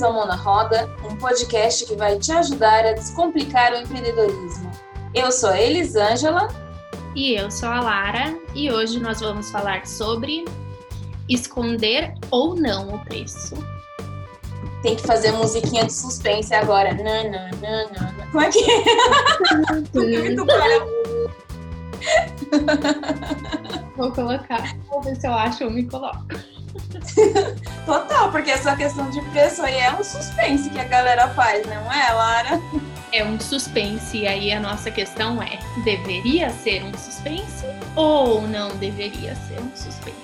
Bem-vindos ao Mona Roda, um podcast que vai te ajudar a descomplicar o empreendedorismo. Eu sou a Elisângela. E eu sou a Lara, e hoje nós vamos falar sobre esconder ou não o preço. Tem que fazer musiquinha de suspense agora. Não, não, não, não. Como é que é? Muito Vou colocar. Vou ver se eu acho ou me coloco. Total, porque essa questão de preço aí é um suspense que a galera faz, não é, Lara? É um suspense, e aí a nossa questão é: deveria ser um suspense ou não deveria ser um suspense?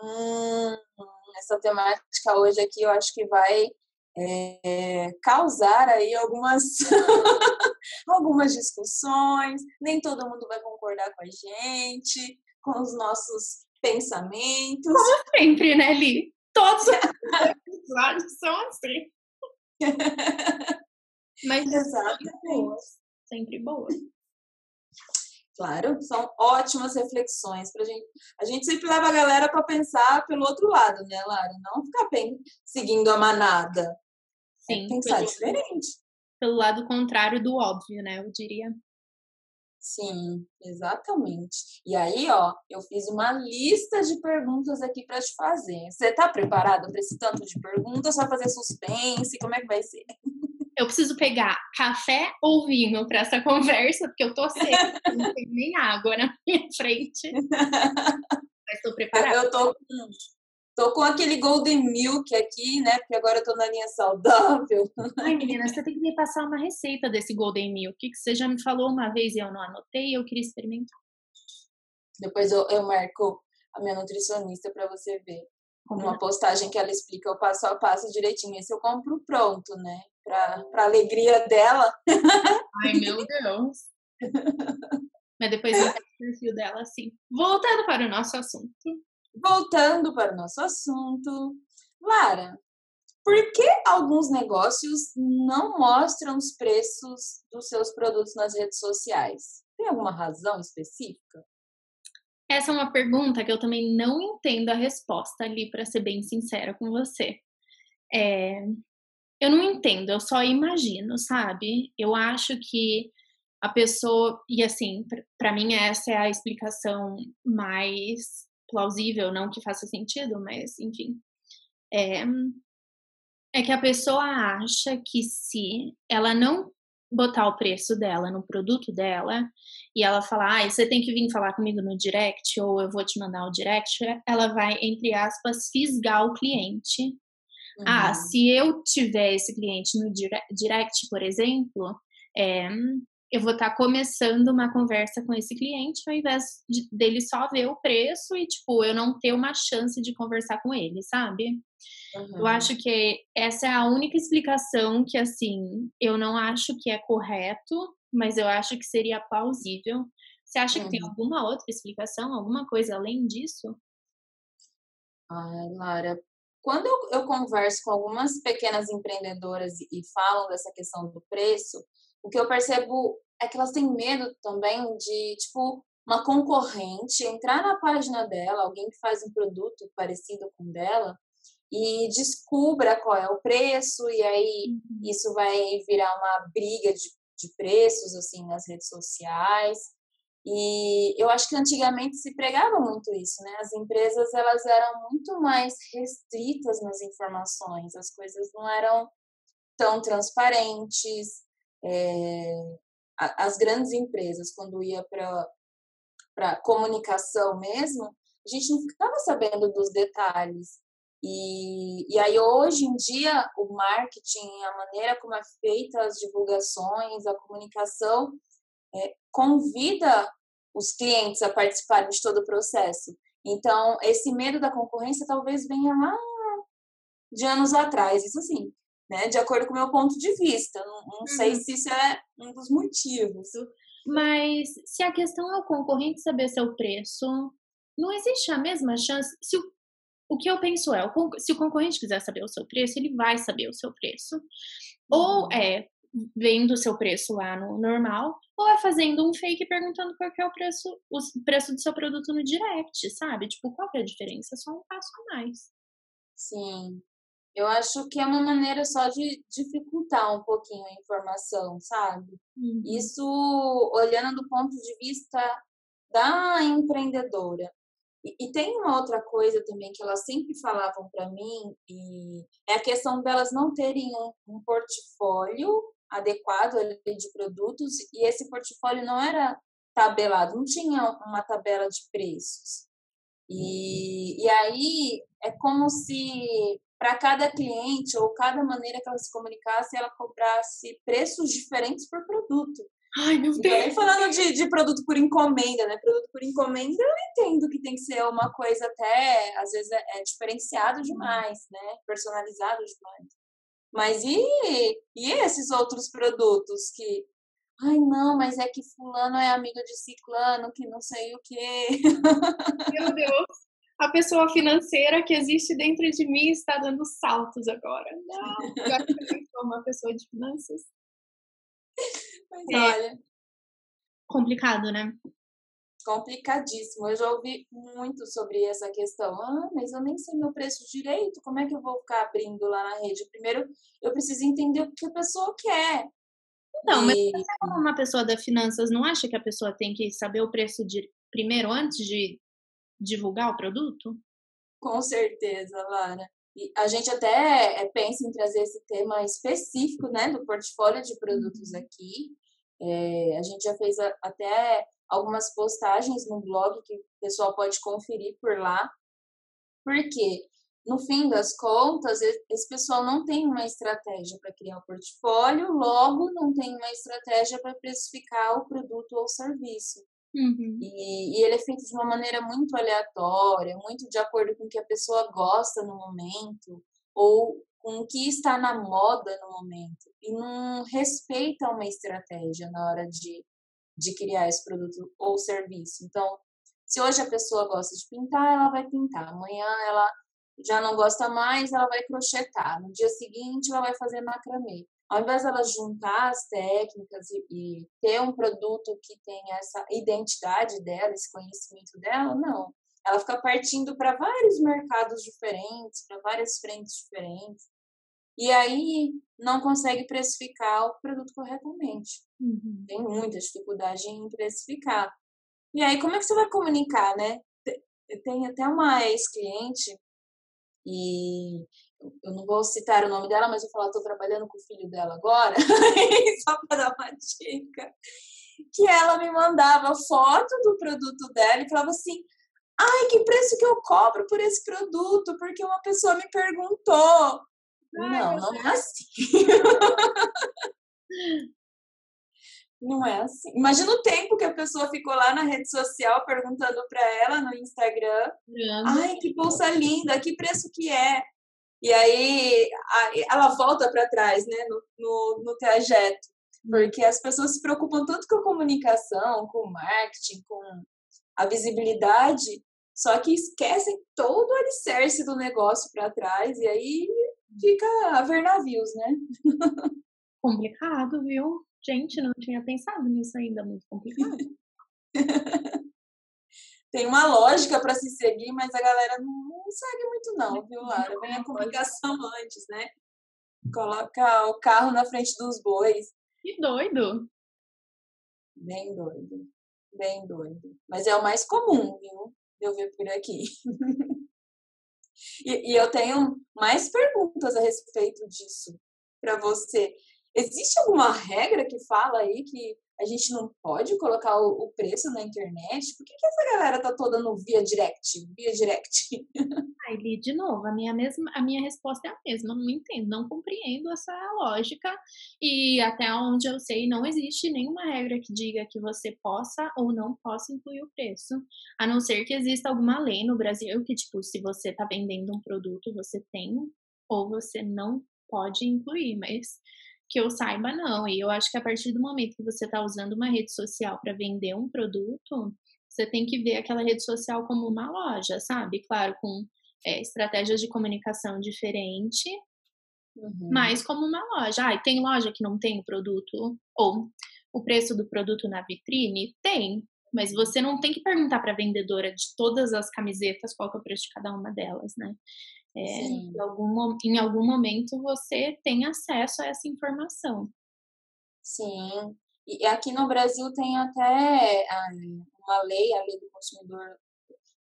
Hum, essa temática hoje aqui eu acho que vai é, causar aí algumas, algumas discussões, nem todo mundo vai concordar com a gente, com os nossos pensamentos. Como sempre, né, Li? Todos os episódios são assim. Mas Exatamente. boas, sempre boas. Claro, são ótimas reflexões pra gente. A gente sempre leva a galera para pensar pelo outro lado, né, Lara? Não ficar bem seguindo a manada. Sim, é pensar pelo, diferente. pelo lado contrário do óbvio, né? Eu diria. Sim, exatamente. E aí, ó, eu fiz uma lista de perguntas aqui para te fazer. Você tá preparado para esse tanto de perguntas? Vai fazer suspense? Como é que vai ser? Eu preciso pegar café ou vinho para essa conversa, porque eu tô seca, não tem nem água na minha frente. Mas tô preparada. Eu tô com, tô com aquele Golden Milk aqui, né? Porque agora eu tô na linha saudável. Ai, menina, você tem que me passar uma receita desse Golden Milk, que você já me falou uma vez e eu não anotei, eu queria experimentar. Depois eu, eu marco a minha nutricionista para você ver. Combinado. Uma postagem que ela explica o passo a passo direitinho. Esse eu compro pronto, né? Pra, pra alegria dela. Ai, meu Deus. Mas depois eu pego o perfil dela assim. Voltando para o nosso assunto. Voltando para o nosso assunto. Lara, por que alguns negócios não mostram os preços dos seus produtos nas redes sociais? Tem alguma razão específica? Essa é uma pergunta que eu também não entendo a resposta ali, para ser bem sincera com você. É, eu não entendo, eu só imagino, sabe? Eu acho que a pessoa, e assim, para mim essa é a explicação mais plausível, não que faça sentido, mas enfim. É, é que a pessoa acha que se ela não botar o preço dela no produto dela e ela falar, ah, você tem que vir falar comigo no direct ou eu vou te mandar o direct, ela vai, entre aspas, fisgar o cliente. Uhum. Ah, se eu tiver esse cliente no direct, por exemplo, é, eu vou estar tá começando uma conversa com esse cliente ao invés de, dele só ver o preço e, tipo, eu não ter uma chance de conversar com ele, sabe? Uhum. Eu acho que essa é a única explicação que, assim, eu não acho que é correto, mas eu acho que seria plausível. Você acha uhum. que tem alguma outra explicação, alguma coisa além disso? Ai, Lara, quando eu, eu converso com algumas pequenas empreendedoras e, e falam dessa questão do preço, o que eu percebo é que elas têm medo também de, tipo, uma concorrente entrar na página dela, alguém que faz um produto parecido com dela, e descubra qual é o preço, e aí uhum. isso vai virar uma briga de, de preços, assim, nas redes sociais. E eu acho que antigamente se pregava muito isso, né? As empresas, elas eram muito mais restritas nas informações, as coisas não eram tão transparentes, é, as grandes empresas, quando ia para comunicação mesmo, a gente não ficava sabendo dos detalhes. E, e aí, hoje em dia, o marketing, a maneira como é feita as divulgações, a comunicação, é, convida os clientes a participarem de todo o processo. Então, esse medo da concorrência talvez venha lá de anos atrás, isso sim né? De acordo com o meu ponto de vista. Não, não uhum. sei se isso é um dos motivos. Mas se a questão é o concorrente saber seu preço, não existe a mesma chance. Se o, o que eu penso é, o, se o concorrente quiser saber o seu preço, ele vai saber o seu preço. Uhum. Ou é vendo o seu preço lá no normal, ou é fazendo um fake perguntando qual é o preço, o preço do seu produto no direct, sabe? Tipo, qual é a diferença? Só um passo a mais. Sim. Eu acho que é uma maneira só de dificultar um pouquinho a informação, sabe? Uhum. Isso olhando do ponto de vista da empreendedora. E, e, tem uma outra coisa também que elas sempre falavam para mim, e é a questão delas não terem um, um portfólio adequado de produtos, e esse portfólio não era tabelado, não tinha uma tabela de preços. E, e aí é como se para cada cliente ou cada maneira que ela se comunicasse, ela cobrasse preços diferentes por produto. Ai, meu Deus! E falando de, de produto por encomenda, né? Produto por encomenda, eu entendo que tem que ser uma coisa até, às vezes, é, é diferenciado demais, né? Personalizado demais. Mas e, e esses outros produtos que. Ai, não, mas é que fulano é amigo de ciclano, que não sei o quê. Meu Deus! A pessoa financeira que existe dentro de mim está dando saltos agora. Não, que eu sou uma pessoa de finanças. Mas é. olha. Complicado, né? Complicadíssimo. Eu já ouvi muito sobre essa questão. Ah, mas eu nem sei meu preço direito. Como é que eu vou ficar abrindo lá na rede? Primeiro, eu preciso entender o que a pessoa quer. Não, mas você, como uma pessoa da finanças, não acha que a pessoa tem que saber o preço de primeiro antes de divulgar o produto? Com certeza, Lara. E a gente até é, pensa em trazer esse tema específico, né, do portfólio de produtos uhum. aqui. É, a gente já fez a, até algumas postagens no blog que o pessoal pode conferir por lá. Porque, no fim das contas, esse pessoal não tem uma estratégia para criar o um portfólio, logo não tem uma estratégia para precificar o produto ou serviço. Uhum. E, e, ele é feito de uma maneira muito aleatória, muito de acordo com o que a pessoa gosta no momento, ou com o que está na moda no momento. E não respeita uma estratégia na hora de, de criar esse produto ou serviço. Então, se hoje a pessoa gosta de pintar, ela vai pintar. Amanhã ela já não gosta mais, ela vai crochetar. No dia seguinte, ela vai fazer macramê ao invés dela juntar as técnicas e, e, ter um produto que tenha essa identidade dela, esse conhecimento dela, não. Ela fica partindo para vários mercados diferentes, para várias frentes diferentes. E aí não consegue precificar o produto corretamente. Uhum. Tem muita dificuldade em precificar. E aí, como é que você vai comunicar, né? Tem até uma ex-cliente e eu não vou citar o nome dela, mas eu falar, estou trabalhando com o filho dela agora, só para dar uma dica, que ela me mandava foto do produto dela e falava assim, ai, que preço que eu cobro por esse produto, porque uma pessoa me perguntou. Ai, não, não é assim. não é assim. Imagina o tempo que a pessoa ficou lá na rede social perguntando para ela no Instagram. Ai, que bolsa linda, que preço que é? E aí ela volta para trás, né, no, no, no, trajeto, porque as pessoas se preocupam tanto com a comunicação, com o marketing, com a visibilidade, só que esquecem todo o alicerce do negócio para trás e aí fica a ver navios, né? Complicado, viu? Gente, não tinha pensado nisso ainda, muito complicado. tem uma lógica para se seguir, mas a galera não, segue muito não, viu, Lara? Vem a comunicação antes, né? Coloca o carro na frente dos bois. Que doido! Bem doido. Bem doido. Mas é o mais comum, viu? Eu ver por aqui. e, e eu tenho mais perguntas a respeito disso para você. Existe alguma regra que fala aí que a gente não pode colocar o, preço na internet? Por que, que, essa galera tá toda no via direct? Via direct. Ai, Li, de novo, a minha, mesma, a minha resposta é a mesma. Não entendo, não compreendo essa lógica. E até onde eu sei, não existe nenhuma regra que diga que você possa ou não possa incluir o preço. A não ser que exista alguma lei no Brasil que, tipo, se você tá vendendo um produto, você tem ou você não pode incluir. Mas que eu saiba, não. E eu acho que a partir do momento que você está usando uma rede social para vender um produto, você tem que ver aquela rede social como uma loja, sabe? Claro, com é, estratégias de comunicação diferente, uhum. mas como uma loja. Ah, tem loja que não tem o produto, ou o preço do produto na vitrine? Tem, mas você não tem que perguntar para a vendedora de todas as camisetas qual é o preço de cada uma delas, né? É, em, algum, em algum momento você tem acesso a essa informação. Sim. E aqui no Brasil tem até uma lei, a lei do consumidor,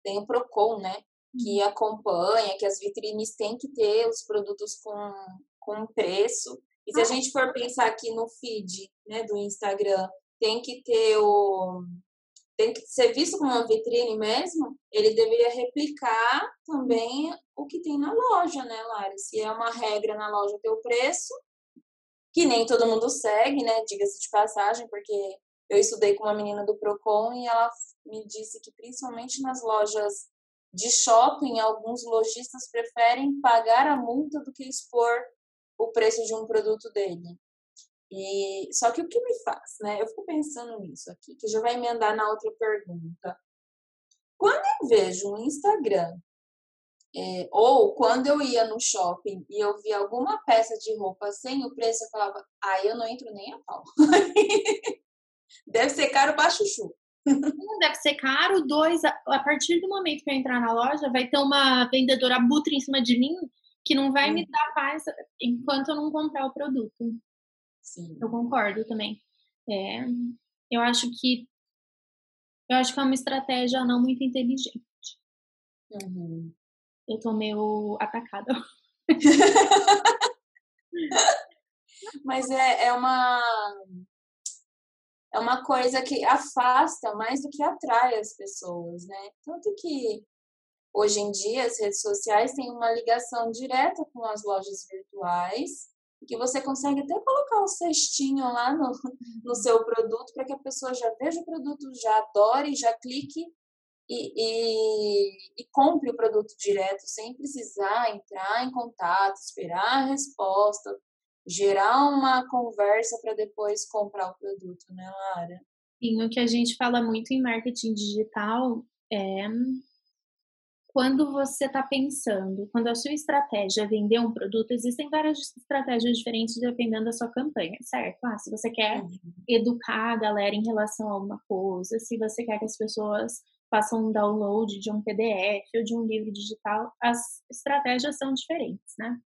tem o PROCON, né? Que uhum. acompanha, que as vitrines têm que ter os produtos com, com preço. E se a ah. gente for pensar aqui no feed né, do Instagram, tem que ter o, tem que ser visto como uma vitrine mesmo, ele deveria replicar também o que tem na loja, né, Lari? Se é uma regra na loja ter o preço, que nem todo mundo segue, né, diga-se de passagem, porque eu estudei com uma menina do Procon e ela me disse que principalmente nas lojas de shopping, alguns lojistas preferem pagar a multa do que expor o preço de um produto dele. E, só que o que me faz, né? Eu fico pensando nisso aqui, que já vai emendar na outra pergunta. Quando eu vejo um Instagram, é, ou quando eu ia no shopping e eu via alguma peça de roupa sem o preço, eu falava, ah, eu não entro nem a pau. Deve ser caro para chuchu. Um, deve ser caro. Dois, a partir do momento que eu entrar na loja, vai ter uma vendedora butra em cima de mim que não vai hum. me dar paz enquanto eu não comprar o produto. Sim. Eu concordo também. É, eu acho que eu acho que é uma estratégia não muito inteligente. Uhum. Eu tô meio atacada. Mas é, é uma é uma coisa que afasta mais do que atrai as pessoas, né? Tanto que hoje em dia as redes sociais têm uma ligação direta com as lojas virtuais que você consegue até colocar o cestinho lá no, no seu produto para que a pessoa já veja o produto, já adore, já clique e, e, e, compre o produto direto, sem precisar entrar em contato, esperar a resposta, gerar uma conversa para depois comprar o produto, né, Lara? Sim, o que a gente fala muito em marketing digital é quando você está pensando, quando a sua estratégia é vender um produto, existem várias estratégias diferentes dependendo da sua campanha, certo? Ah, se você quer uhum. educar a galera em relação a uma coisa, se você quer que as pessoas façam um download de um PDF ou de um livro digital, as estratégias são diferentes, né?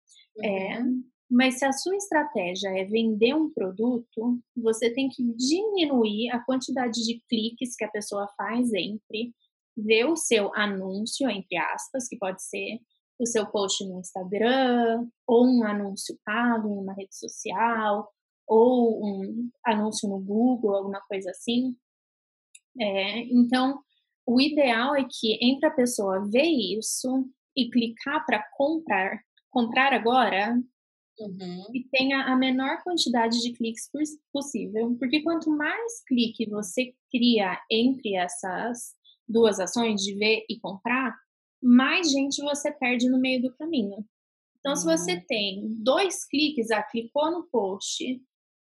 É, uhum. É, mas se a sua estratégia é vender um produto, você tem que diminuir a quantidade de cliques que a pessoa faz entre ver o seu anúncio, entre aspas, que pode ser o seu post no Instagram, ou um anúncio pago em uma rede social, ou um anúncio no Google, alguma coisa assim. É, então, o ideal é que entre a pessoa ver isso e clicar para comprar, comprar agora, uhum. e tenha a menor quantidade de cliques possível, porque quanto mais clique você cria entre essas duas ações de ver e comprar, mais gente você perde no meio do caminho. Então, se você uhum. tem dois cliques, ah, clicou no post,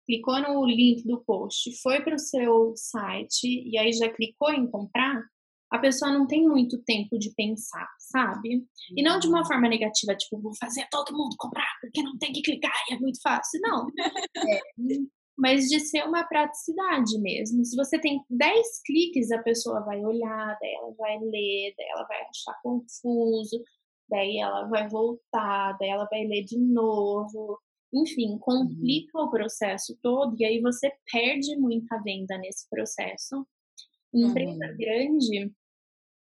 clicou no link do post, foi para o seu site e aí já clicou em comprar, a pessoa não tem muito tempo de pensar, sabe? E não de uma uhum. forma negativa, tipo, vou fazer todo mundo comprar porque não tem que clicar e é muito fácil. Não. É, mas de ser uma praticidade mesmo. Se você tem 10 cliques, a pessoa vai olhar, daí ela vai ler, daí ela vai achar confuso, daí ela vai voltar, daí ela vai ler de novo. Enfim, complica uhum. o processo todo e aí você perde muita venda nesse processo. empresa uhum. grande,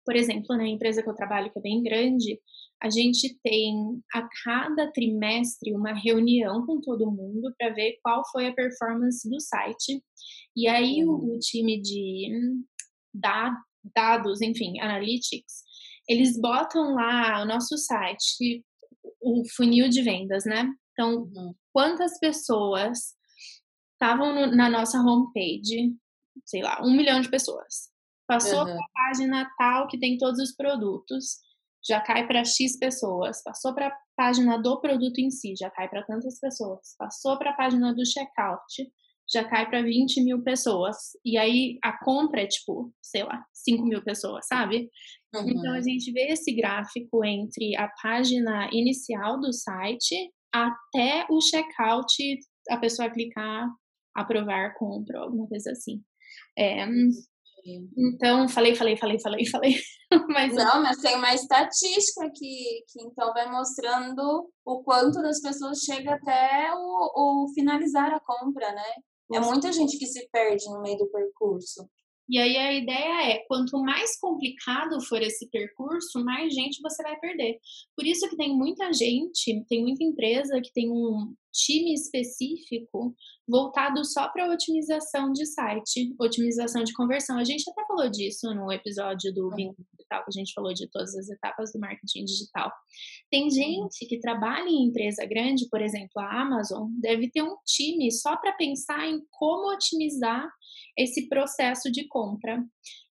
por exemplo, na empresa que eu trabalho, que é bem grande, a gente tem a cada trimestre uma reunião com todo mundo para ver qual foi a performance do site. E aí o, o time de dados, enfim, analytics, eles botam lá o nosso site, o funil de vendas, né? Então, uhum. quantas pessoas estavam na nossa homepage? Sei lá, um milhão de pessoas. Passou uhum. para a página tal que tem todos os produtos já cai para X pessoas, passou para a página do produto em si, já cai para tantas pessoas, passou para a página do checkout, já cai para 20 mil pessoas. E aí a compra é tipo, sei lá, 5 mil pessoas, sabe? Uhum. Então a gente vê esse gráfico entre a página inicial do site até o checkout, a pessoa clicar, aprovar, compra, alguma coisa assim. É, então, falei, falei, falei, falei, falei. mas, não, mas tem uma estatística que, que então vai mostrando o quanto das pessoas chega até o, o finalizar a compra, né? É muita gente que se perde no meio do percurso. E aí a ideia é, quanto mais complicado for esse percurso, mais gente você vai perder. Por isso que tem muita gente, tem muita empresa que tem um time específico voltado só para otimização de site, otimização de conversão. A gente até falou disso no episódio do Vínculo Digital, que a gente falou de todas as etapas do marketing digital. Tem uhum. gente que trabalha em empresa grande, por exemplo, a Amazon, deve ter um time só para pensar em como otimizar esse processo de compra.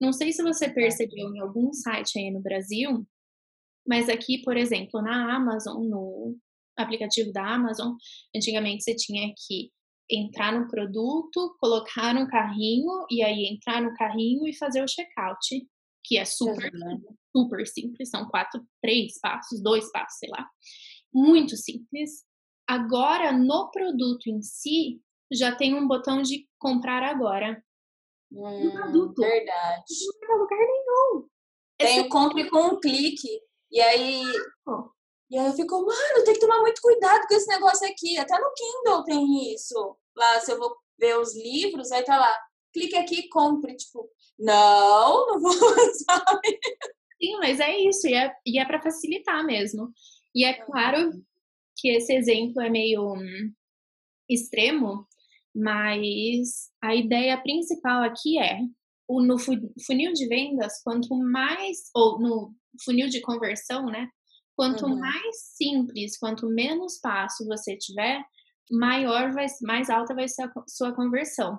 Não sei se você percebeu em algum site aí no Brasil, mas aqui, por exemplo, na Amazon, no aplicativo da Amazon, antigamente você tinha que entrar no produto, colocar no carrinho e aí entrar no carrinho e fazer o checkout, que é super, super simples, são quatro, três passos, dois passos, sei lá. Muito simples. Agora, no produto em si, já tem um botão de comprar agora. Hum, no produto. Verdade. Não vai lugar nenhum. Tem o compre com um clique. E aí. E aí eu fico, mano, tem que tomar muito cuidado com esse negócio aqui. Até no Kindle tem isso. Lá, se eu vou ver os livros, aí tá lá, clique aqui e compre. Tipo, não, não vou, sabe? Sim, mas é isso. E é, e é pra facilitar mesmo. E é claro que esse exemplo é meio hum, extremo, mas a ideia principal aqui é no funil de vendas, quanto mais, ou no funil de conversão, né? Quanto uhum. mais simples, quanto menos passo você tiver, maior vai, mais alta vai ser a sua conversão.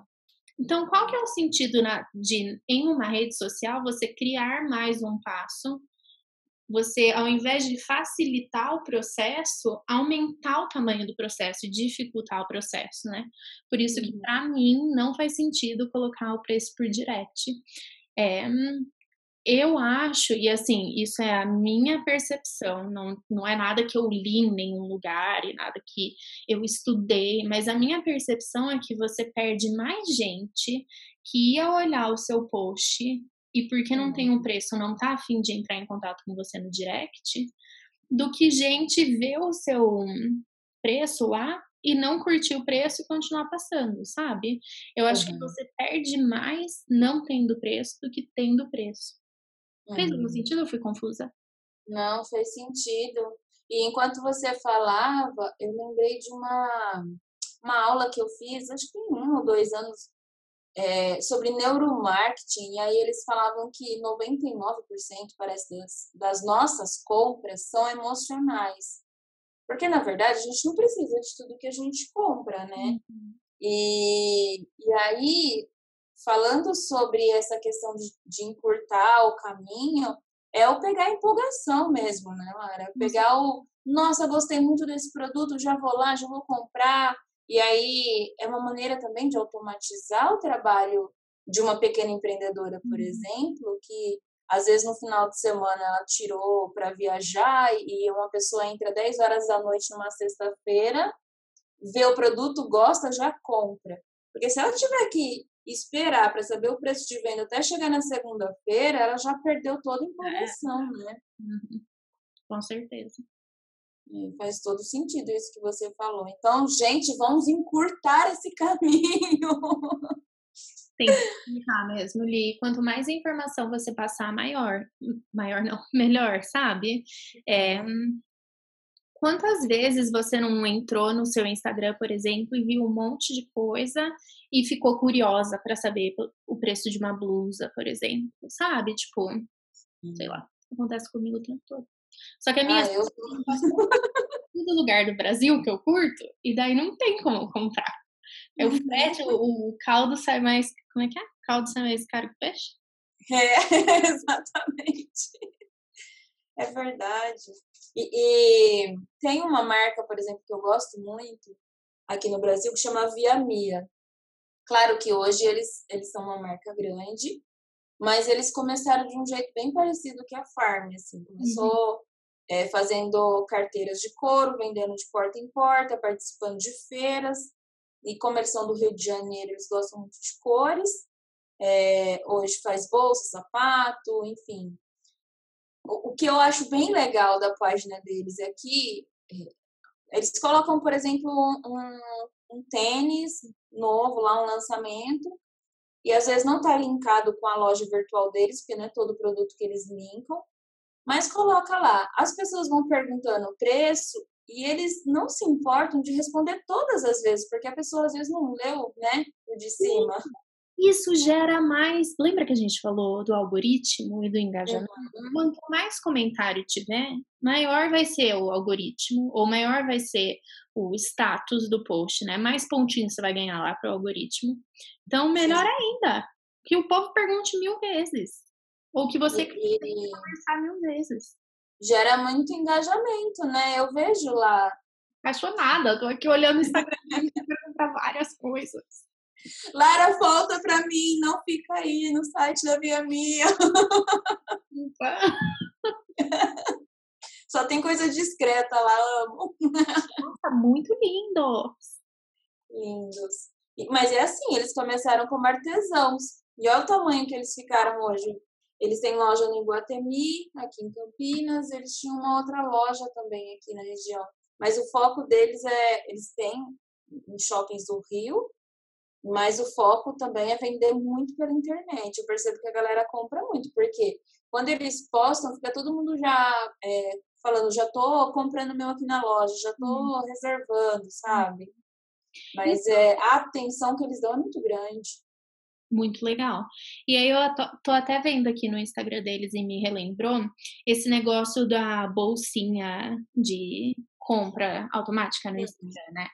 Então, qual que é o sentido na, de, em uma rede social, você criar mais um passo você, ao invés de facilitar o processo, aumentar o tamanho do processo e dificultar o processo, né? Por isso que, uhum. para mim, não faz sentido colocar o preço por direct. É, eu acho, e assim, isso é a minha percepção, não, não é nada que eu li em nenhum lugar e nada que eu estudei, mas a minha percepção é que você perde mais gente que ia olhar o seu post e porque não tem um uhum. preço, não tá afim de entrar em contato com você no direct, do que gente ver o seu preço lá e não curtir o preço e continuar passando, sabe? Eu acho uhum. que você perde mais não tendo preço do que tendo preço. Uhum. Fez algum uhum. sentido ou fui confusa? Não, fez sentido. E enquanto você falava, eu lembrei de uma, uma aula que eu fiz, acho que um ou dois anos é, sobre neuromarketing, e aí eles falavam que 99% parece das, das nossas compras são emocionais. Porque, na verdade, a gente não precisa de tudo que a gente compra, né? Uhum. E, e aí, falando sobre essa questão de, de encurtar o caminho, é o pegar a empolgação mesmo, né, Lara? Pegar o, nossa, gostei muito desse produto, já vou lá, já vou comprar, e aí é uma maneira também de automatizar o trabalho de uma pequena empreendedora, por uhum. exemplo, que às vezes no final de semana ela tirou para viajar e uma pessoa entra 10 horas da noite numa sexta-feira, vê o produto, gosta, já compra. Porque se ela tiver que esperar para saber o preço de venda até chegar na segunda-feira, ela já perdeu toda a informação, é. né? Uhum. Com certeza. Faz todo sentido isso que você falou. Então, gente, vamos encurtar esse caminho. Tem que encurtar mesmo, Li. Quanto mais informação você passar, maior. Maior não, melhor, sabe? É, quantas vezes você não entrou no seu Instagram, por exemplo, e viu um monte de coisa e ficou curiosa para saber o preço de uma blusa, por exemplo, sabe? Tipo, sei lá, acontece comigo o tempo todo. Só que a minha ah, eu... todo lugar do Brasil que eu curto, e daí não tem como comprar. É o frete, o, o, caldo sai mais. Como é que é? O caldo sai mais caro que peixe? É, exatamente. É verdade. E, e, tem uma marca, por exemplo, que eu gosto muito aqui no Brasil, que chama Via Mia. Claro que hoje eles, eles são uma marca grande, mas eles começaram de um jeito bem parecido que a Farm, assim. Começou uhum. é, fazendo carteiras de couro, vendendo de porta em porta, participando de feiras. E como eles são do Rio de Janeiro, eles gostam muito de cores. É, hoje faz bolsa, sapato, enfim. O, o, que eu acho bem legal da página deles aqui, é, eles colocam, por exemplo, um, um tênis novo lá, um lançamento, e às vezes não está linkado com a loja virtual deles, porque não é todo produto que eles linkam, mas coloca lá. As pessoas vão perguntando o preço e eles não se importam de responder todas as vezes, porque a pessoa às vezes não leu, né, o de cima. Isso gera mais. Lembra que a gente falou do algoritmo e do engajamento? Uhum. Quanto mais comentário tiver, maior vai ser o algoritmo, ou maior vai ser o status do post, né? Mais pontinhos você vai ganhar lá para o algoritmo. Então, melhor ainda, que o povo pergunte mil vezes. Ou que você e, conversar mil vezes. Gera muito engajamento, né? Eu vejo lá. Apaixonada, tô aqui olhando o Instagram e perguntar várias coisas. Lara, volta pra mim, não fica aí no site da Via Minha. Só tem coisa discreta lá, amo. Nossa, muito lindos. Lindos. Mas é assim, eles começaram como artesãos. E olha o tamanho que eles ficaram hoje. Eles têm loja no Iguatemi, aqui em Campinas. Eles tinham uma outra loja também aqui na região. Mas o foco deles é, eles têm em shoppings do Rio mas o foco também é vender muito pela internet. Eu percebo que a galera compra muito, porque quando eles postam, fica todo mundo já é, falando, já tô comprando meu aqui na loja, já tô hum. reservando, sabe? Mas é, a atenção que eles dão é muito grande. Muito legal. E aí eu tô, tô, até vendo aqui no Instagram deles e me relembrou esse negócio da bolsinha de compra automática no Instagram, né?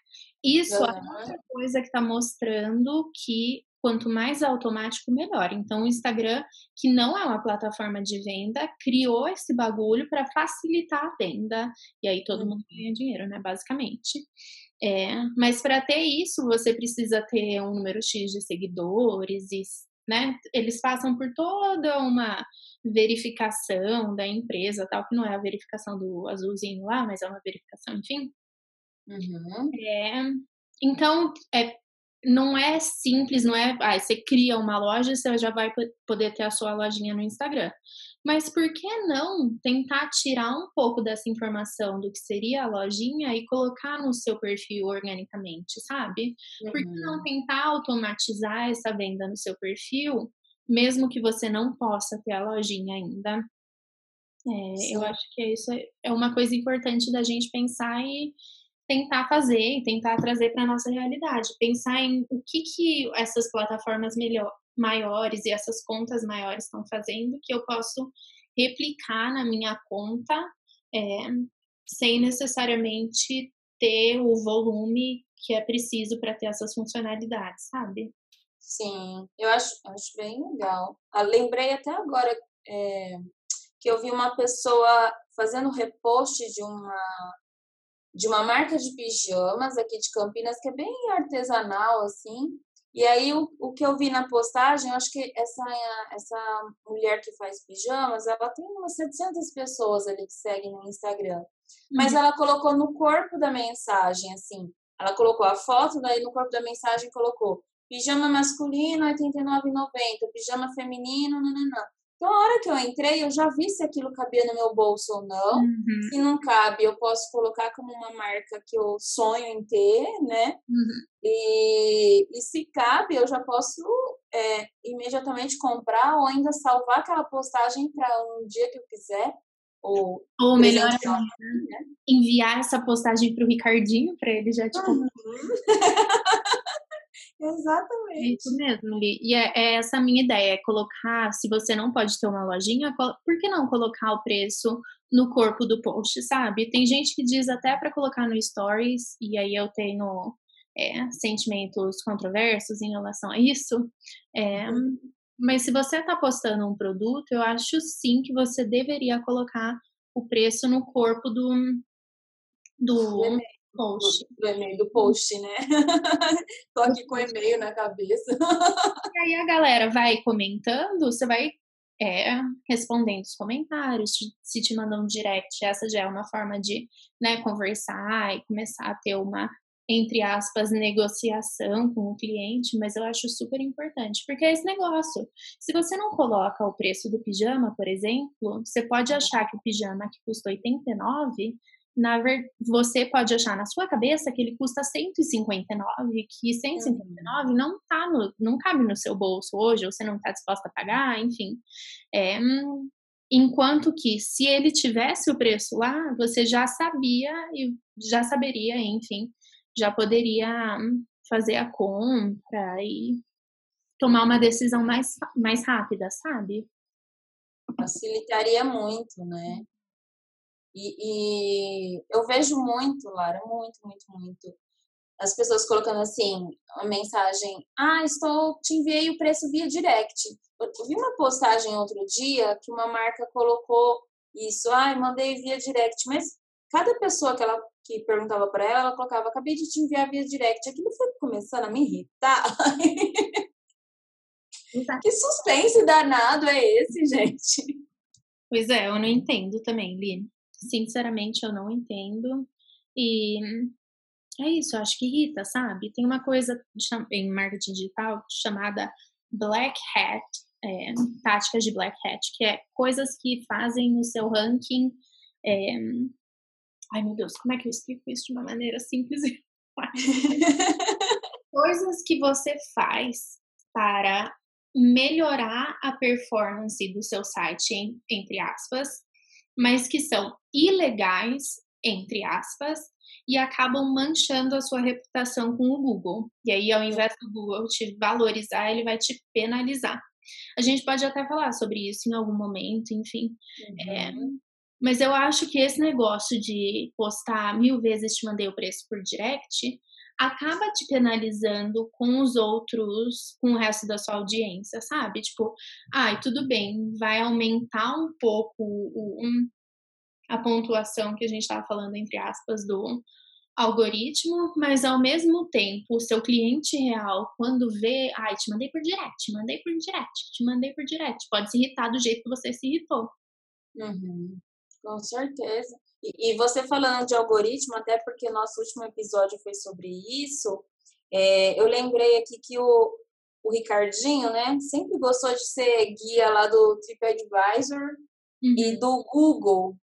Isso uhum. é outra coisa que está mostrando que quanto mais automático, melhor. Então, o Instagram, que não é uma plataforma de venda, criou esse bagulho para facilitar a venda. E aí todo mundo uhum. ganha dinheiro, né? Basicamente. É, mas para ter isso, você precisa ter um número X de seguidores, e, né? Eles passam por toda uma verificação da empresa, tal, que não é a verificação do azulzinho lá, mas é uma verificação, enfim. Uhum. É, então, é, não é simples, não é. Ah, você cria uma loja, você já vai poder ter a sua lojinha no Instagram. Mas por que não tentar tirar um pouco dessa informação do que seria a lojinha e colocar no seu perfil organicamente, sabe? Uhum. Por que não uhum. tentar automatizar essa venda no seu perfil, mesmo que você não possa ter a lojinha ainda? É, eu acho que isso é uma coisa importante da gente pensar e tentar fazer e tentar trazer para a nossa realidade. Pensar em o que, que essas plataformas melhor, maiores e essas contas maiores estão fazendo que eu posso replicar na minha conta é, sem necessariamente ter o volume que é preciso para ter essas funcionalidades, sabe? Sim, eu acho, acho bem legal. Ah, lembrei até agora é, que eu vi uma pessoa fazendo repost de uma de uma marca de pijamas aqui de Campinas, que é bem artesanal, assim. E aí, o, o que eu vi na postagem, eu acho que essa, essa mulher que faz pijamas, ela tem umas 700 pessoas ali que seguem no Instagram. Mas uhum. ela colocou no corpo da mensagem, assim. Ela colocou a foto, daí no corpo da mensagem colocou pijama masculino, R$ 89,90. Pijama feminino, nananã. Então, a hora que eu entrei, eu já vi se aquilo cabia no meu bolso ou não. Uhum. Se não cabe, eu posso colocar como uma marca que eu sonho em ter, né? Uhum. E, e se cabe, eu já posso é, imediatamente comprar ou ainda salvar aquela postagem para um dia que eu quiser. Ou, ou melhor, né? enviar essa postagem para o Ricardinho, para ele já, tipo. Uhum. Exatamente. É isso mesmo, Li. E é, é, essa a minha ideia, é colocar, se você não pode ter uma lojinha, por que não colocar o preço no corpo do post, sabe? Tem gente que diz até para colocar no stories, e aí eu tenho é, sentimentos controversos em relação a isso. É, uhum. Mas se você está postando um produto, eu acho sim que você deveria colocar o preço no corpo do, do, post. Do, e-mail do post, né? Tô aqui com o e-mail na cabeça. E aí a galera vai comentando, você vai é respondendo os comentários, se te mandam um direct, essa já é uma forma de né, conversar e começar a ter uma, entre aspas, negociação com o cliente, mas eu acho super importante, porque é esse negócio. Se você não coloca o preço do pijama, por exemplo, você pode achar que o pijama que custa 89 na você pode achar na sua cabeça que ele custa 159, que 159 uhum. não tá no, não cabe no seu bolso hoje, ou você não está disposta a pagar, enfim. É, enquanto que se ele tivesse o preço lá, você já sabia e já saberia, enfim, já poderia fazer a compra e tomar uma decisão mais, mais rápida, sabe? Facilitaria muito, né? E, e, eu vejo muito, Lara, muito, muito, muito, as pessoas colocando assim, uma mensagem, ah, estou, te enviei o preço via direct. Eu vi uma postagem outro dia que uma marca colocou isso, ah, mandei via direct, mas cada pessoa que ela que perguntava para ela, ela colocava, acabei de te enviar via direct. Aquilo foi começando a me irritar. que suspense danado é esse, gente? Pois é, eu não entendo também, Lina. Sinceramente, eu não entendo. E é isso, eu acho que irrita, sabe? Tem uma coisa em marketing digital chamada Black Hat, é, táticas de Black Hat, que é coisas que fazem o seu ranking. É, ai meu Deus, como é que eu explico isso de uma maneira simples e coisas que você faz para melhorar a performance do seu site, entre aspas, mas que são ilegais, entre aspas, e acabam manchando a sua reputação com o Google. E aí, ao invés do Google te valorizar, ele vai te penalizar. A gente pode até falar sobre isso em algum momento, enfim. É, uhum. É, mas eu acho que esse negócio de postar mil vezes te mandei o preço por direct acaba te penalizando com os outros, com o resto da sua audiência, sabe? Tipo, ai, ah, tudo bem, vai aumentar um pouco o, um, a pontuação que a gente estava falando, entre aspas, do algoritmo, mas ao mesmo tempo, o seu cliente real, quando vê, ai, te mandei por direct, te mandei por direct, te mandei por direct, pode se irritar do jeito que você se irritou. Uhum, com certeza. E, você falando de algoritmo, até porque nosso último episódio foi sobre isso, é, eu lembrei aqui que o, o Ricardinho, né, sempre gostou de ser guia lá do TripAdvisor uhum. e do Google.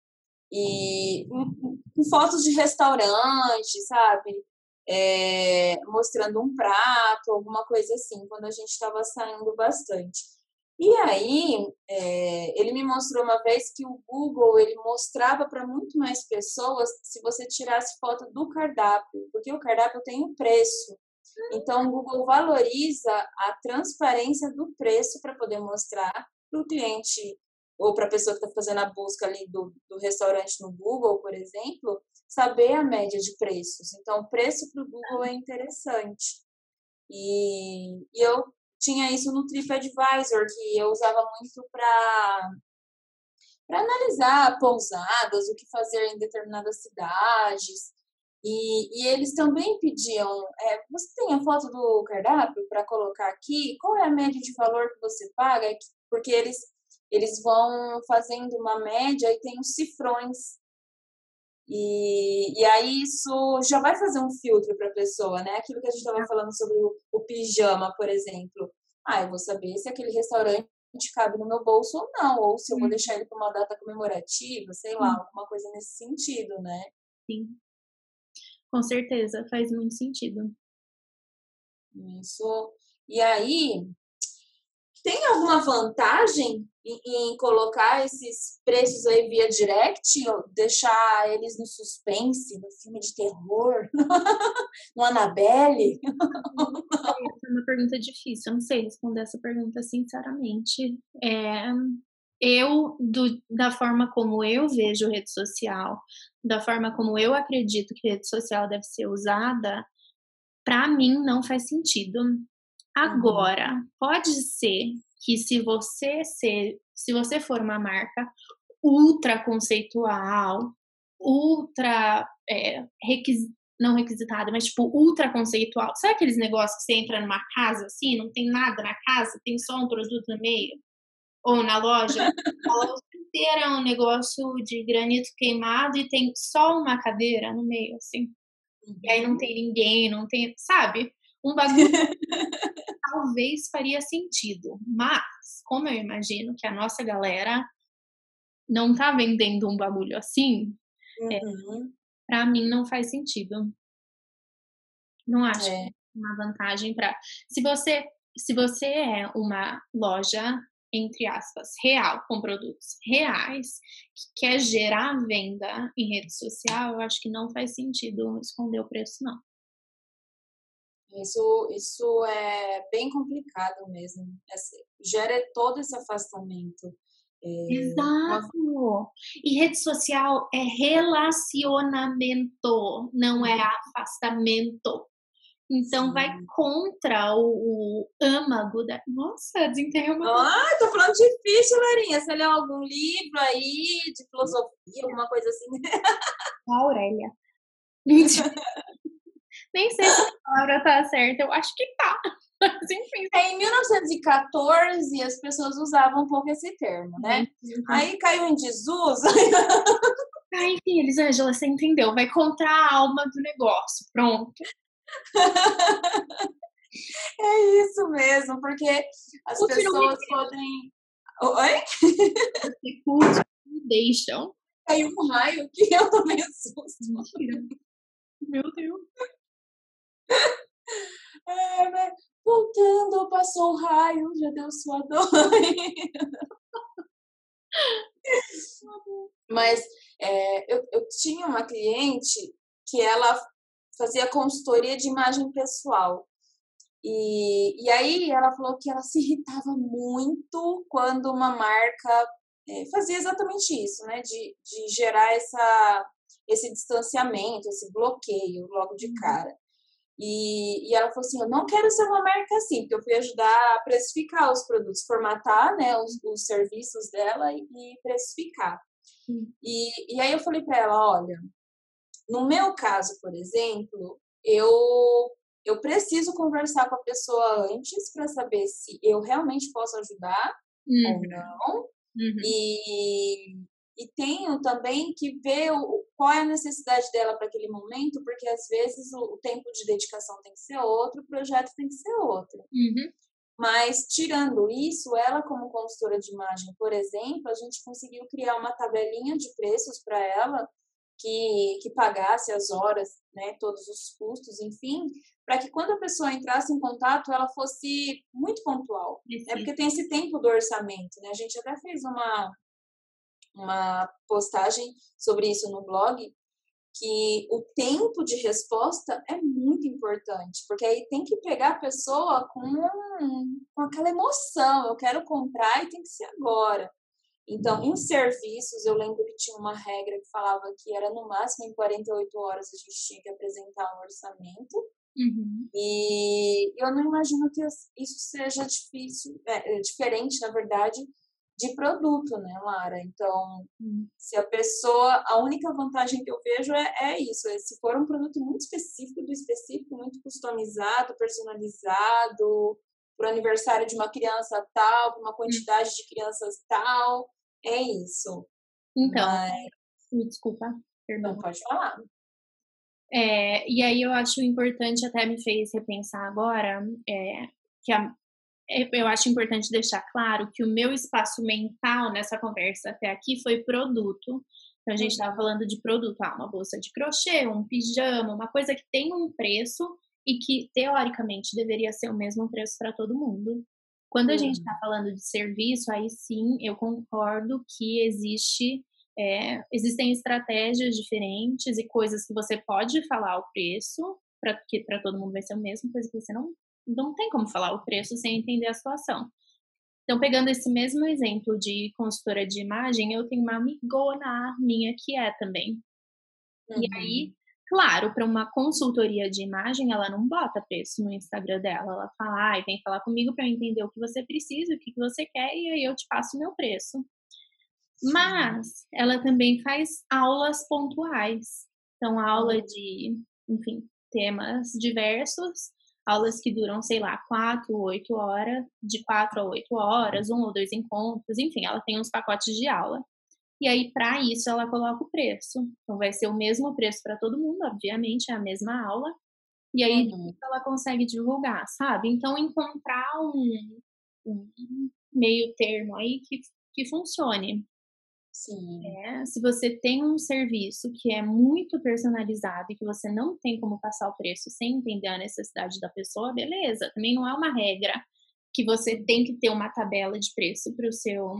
E com fotos de restaurante, sabe? É, mostrando um prato, alguma coisa assim, quando a gente estava saindo bastante. E aí, é, ele me mostrou uma vez que o Google ele mostrava para muito mais pessoas se você tirasse foto do cardápio, porque o cardápio tem um preço. Então, o Google valoriza a transparência do preço para poder mostrar para o cliente ou para a pessoa que está fazendo a busca ali do, do restaurante no Google, por exemplo, saber a média de preços. Então, o preço para o Google é interessante. E, e eu tinha isso no TripAdvisor, que eu usava muito para para analisar pousadas, o que fazer em determinadas cidades. E, e eles também pediam: é, você tem a foto do cardápio para colocar aqui? Qual é a média de valor que você paga? Porque eles, eles vão fazendo uma média e tem os cifrões e, e aí isso já vai fazer um filtro para a pessoa, né? Aquilo que a gente estava falando sobre o, o, pijama, por exemplo. Ah, eu vou saber se aquele restaurante cabe no meu bolso ou não, ou se eu vou deixar ele para uma data comemorativa, sei lá, alguma coisa nesse sentido, né? Sim. Com certeza, faz muito sentido. Isso. E aí, tem alguma vantagem em, em, colocar esses preços aí via direct, ou deixar eles no suspense, no filme de terror, no Annabelle? é uma pergunta difícil, eu não sei responder essa pergunta sinceramente. É, eu, do, da forma como eu vejo rede social, da forma como eu acredito que rede social deve ser usada, para mim não faz sentido. Agora, pode ser que se você ser, se você for uma marca ultra conceitual, ultra é, requis, não requisitada, mas tipo ultra conceitual. Sabe aqueles negócios que você entra numa casa assim, não tem nada na casa, tem só um produto no meio? Ou na loja, a loja inteira é um negócio de granito queimado e tem só uma cadeira no meio, assim. Uhum. E aí não uhum. tem ninguém, não tem, sabe? Um bagulho talvez faria sentido, mas como eu imagino que a nossa galera não tá vendendo um bagulho assim, é, uhum. é, para mim não faz sentido. Não acho é. uma vantagem para. Se você se você é uma loja entre aspas real com produtos reais que quer gerar venda em rede social, eu acho que não faz sentido esconder o preço não. Isso, isso é bem complicado mesmo. gera todo esse afastamento. É, Exato. Uma... E rede social é relacionamento, não é uhum. afastamento. Então Sim. vai contra o, o, âmago da. Nossa, desenterrei uma. Ah, tô falando difícil, Larinha. Você leu algum livro aí de filosofia, alguma coisa assim? A Aurélia. Mentira. Nem sei se a palavra tá certa, eu acho que tá. Mas enfim. É, em 1914 as pessoas usavam um pouco esse termo, né? Uhum. Aí caiu em desuso. Ah, enfim, Elisângela, você entendeu? Vai contra a alma do negócio. Pronto. é isso mesmo, porque as o pessoas podem. Oi? deixam. Caiu um raio que eu tomei susto. Meu Deus. É, né? Voltando, passou o raio, já deu sua dor. Mas é, eu, eu tinha uma cliente que ela fazia consultoria de imagem pessoal. E, e aí ela falou que ela se irritava muito quando uma marca é, fazia exatamente isso, né? De, de gerar essa, esse distanciamento, esse bloqueio logo de uhum. cara. E, e ela falou assim: Eu não quero ser uma marca assim, porque eu fui ajudar a precificar os produtos, formatar né, os, os serviços dela e, e precificar. Hum. E, e aí eu falei para ela: Olha, no meu caso, por exemplo, eu, eu preciso conversar com a pessoa antes para saber se eu realmente posso ajudar uhum. ou não. Uhum. E, e tenho também que ver o, qual é a necessidade dela para aquele momento, porque às vezes o, o, tempo de dedicação tem que ser outro, o projeto tem que ser outro. Uhum. Mas, tirando isso, ela, como consultora de imagem, por exemplo, a gente conseguiu criar uma tabelinha de preços para ela que, que pagasse as horas, né, todos os custos, enfim, para que quando a pessoa entrasse em contato, ela fosse muito pontual. É porque tem esse tempo do orçamento, né? A gente até fez uma, uma postagem sobre isso no blog, que o tempo de resposta é muito importante, porque aí tem que pegar a pessoa com, com aquela emoção, eu quero comprar e tem que ser agora. Então, em serviços, eu lembro que tinha uma regra que falava que era no máximo em 48 horas a gente tinha que apresentar um orçamento. Uhum. E eu não imagino que isso seja difícil, é, é diferente, na verdade, de produto, né, Lara? Então, hum. se a pessoa, a única vantagem que eu vejo é, é isso, é se for um produto muito específico do específico, muito customizado, personalizado, para o aniversário de uma criança tal, para uma hum. quantidade de crianças tal, é isso. Então, Mas... me desculpa, perdão. Não pode falar. É, e aí eu acho importante, até me fez repensar agora, é, que a, eu acho importante deixar claro que o meu espaço mental nessa conversa até aqui foi produto. Então a gente estava uhum. falando de produto, ah, uma bolsa de crochê, um pijama, uma coisa que tem um preço e que teoricamente deveria ser o mesmo preço para todo mundo. Quando a gente está uhum. falando de serviço, aí sim eu concordo que existe é, existem estratégias diferentes e coisas que você pode falar o preço para que para todo mundo vai ser o mesmo, coisa que você não não tem como falar o preço sem entender a situação. Então, pegando esse mesmo exemplo de consultora de imagem, eu tenho uma amigona minha que é também. Uhum. E aí, claro, para uma consultoria de imagem, ela não bota preço no Instagram dela. Ela fala, ai, vem falar comigo para eu entender o que você precisa, o que você quer, e aí eu te passo o meu preço. Mas ela também faz aulas pontuais. Então, aula de, enfim, temas diversos aulas que duram, sei lá, quatro, oito horas, de quatro a oito horas, um ou dois encontros, enfim, ela tem uns pacotes de aula. E aí, para isso, ela coloca o preço. Então, vai ser o mesmo preço para todo mundo, obviamente, é a mesma aula. E aí, uhum. ela consegue divulgar, sabe? Então, encontrar um, um meio termo aí que, que funcione. Sim. É, se você tem um serviço que é muito personalizado e que você não tem como passar o preço sem entender a necessidade da pessoa, beleza. Também não é uma regra que você tem que ter uma tabela de preço para o seu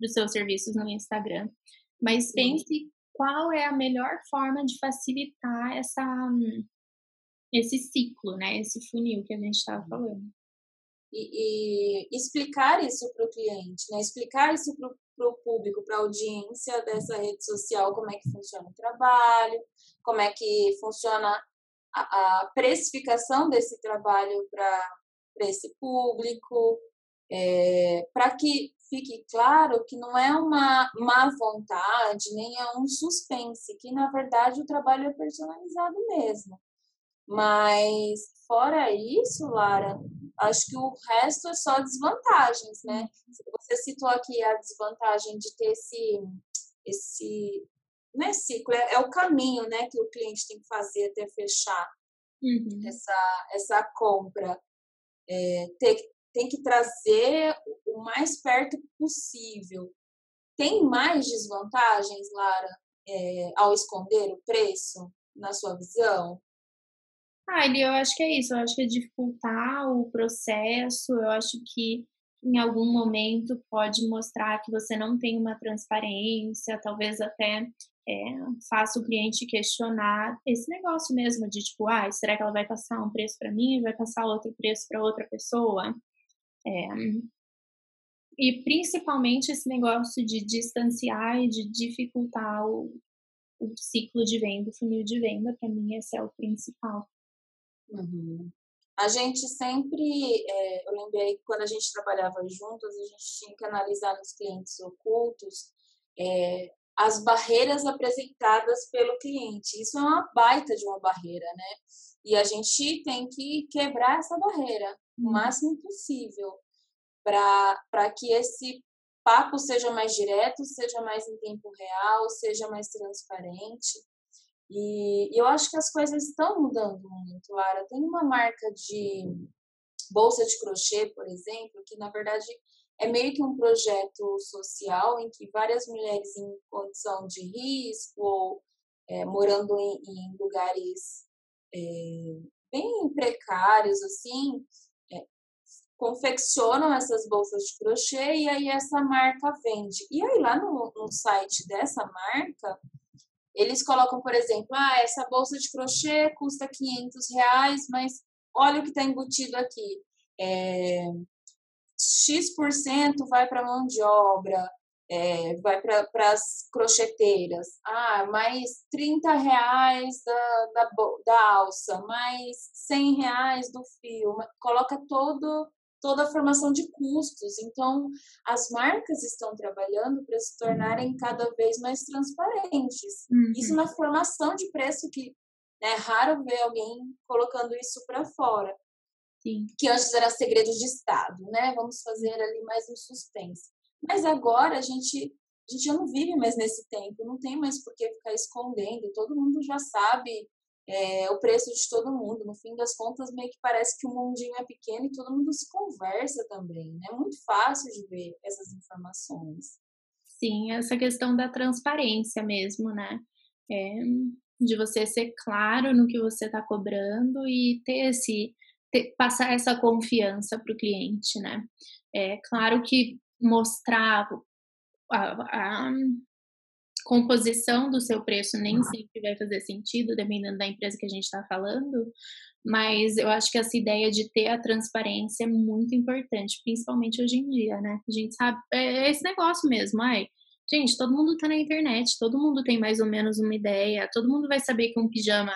dos seus serviços no Instagram. Mas pense qual é a melhor forma de facilitar essa, esse ciclo, né? Esse funil que a gente estava falando. E, e, explicar isso para o cliente, né? Explicar isso para o público, para a audiência dessa rede social, como é que funciona o trabalho, como é que funciona a, a precificação desse trabalho para esse público, é, para que fique claro que não é uma má vontade, nem é um suspense, que na verdade o trabalho é personalizado mesmo. Mas fora isso, Lara, acho que o resto é só desvantagens, né? Você citou aqui a desvantagem de ter esse, esse não é ciclo, é, é o caminho, né, que o cliente tem que fazer até fechar uhum. essa, essa compra. É, ter, tem que trazer o mais perto possível. Tem mais desvantagens, Lara, é, ao esconder o preço, na sua visão? Ah, eu acho que é isso. Eu acho que é dificultar o processo. Eu acho que em algum momento pode mostrar que você não tem uma transparência, talvez até é, faça o cliente questionar esse negócio mesmo de tipo, ah, será que ela vai passar um preço para mim, vai passar outro preço para outra pessoa? É, e principalmente esse negócio de distanciar e de dificultar o, o ciclo de venda, o funil de venda, para mim esse é o principal. Uhum. A gente sempre, é, eu lembrei que quando a gente trabalhava juntas, a gente tinha que analisar nos clientes ocultos é, as barreiras apresentadas pelo cliente. Isso é uma baita de uma barreira, né? E a gente tem que quebrar essa barreira o uhum. máximo possível para que esse papo seja mais direto, seja mais em tempo real, seja mais transparente. E, eu acho que as coisas estão mudando muito, Lara. Tem uma marca de bolsa de crochê, por exemplo, que na verdade é meio que um projeto social em que várias mulheres em condição de risco ou é, morando em, em lugares é, bem precários, assim, é, confeccionam essas bolsas de crochê e aí essa marca vende. E aí lá no, no site dessa marca, eles colocam, por exemplo, ah, essa bolsa de crochê custa 500 reais, mas olha o que está embutido aqui. É, X% vai para mão de obra, é, vai para as crocheteiras. Ah, mais 30 reais da, da, da alça, mais 100 reais do fio. Coloca todo, toda a formação de custos. Então, as marcas estão trabalhando para se tornarem cada vez mais transparentes. Uhum. Isso na formação de preço, que né, é raro ver alguém colocando isso para fora. Sim. Que antes era segredo de Estado, né? Vamos fazer ali mais um suspense. Mas agora a gente, a gente já não vive mais nesse tempo, não tem mais por que ficar escondendo, todo mundo já sabe é, o preço de todo mundo. No fim das contas, meio que parece que o mundinho é pequeno e todo mundo se conversa também. Né? É muito fácil de ver essas informações. Sim, essa questão da transparência mesmo, né? É, de você ser claro no que você está cobrando e ter esse ter, passar essa confiança para o cliente, né? É claro que mostrar a, a, composição do seu preço nem sempre vai fazer sentido, dependendo da empresa que a gente está falando, mas eu acho que essa ideia de ter a transparência é muito importante, principalmente hoje em dia, né? A gente sabe, é, é esse negócio mesmo, ai. Gente, todo mundo tá na internet, todo mundo tem mais ou menos uma ideia, todo mundo vai saber que um pijama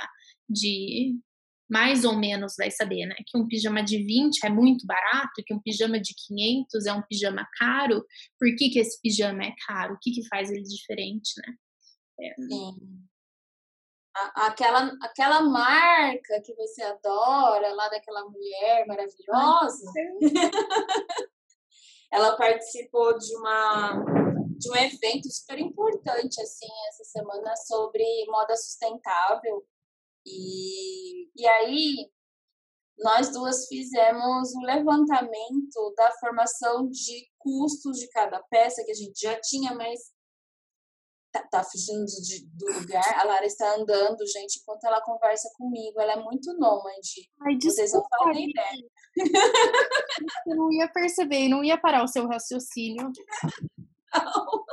de mais ou menos vai saber, né? Que um pijama de 20 é muito barato, que um pijama de 500 é um pijama caro. Por que, que esse pijama é caro? O que, que faz ele diferente, né? É. Sim. a, aquela, aquela marca que você adora, lá daquela mulher maravilhosa, ela participou de uma de um evento super importante assim essa semana sobre moda sustentável e, e aí nós duas fizemos um levantamento da formação de custos de cada peça que a gente já tinha, mas tá, tá fugindo de, do lugar. A Lara está andando, gente, enquanto ela conversa comigo. Ela é muito nômade. Ai, Vocês não fazem ideia. Eu não ia perceber, não ia parar o seu raciocínio. Não.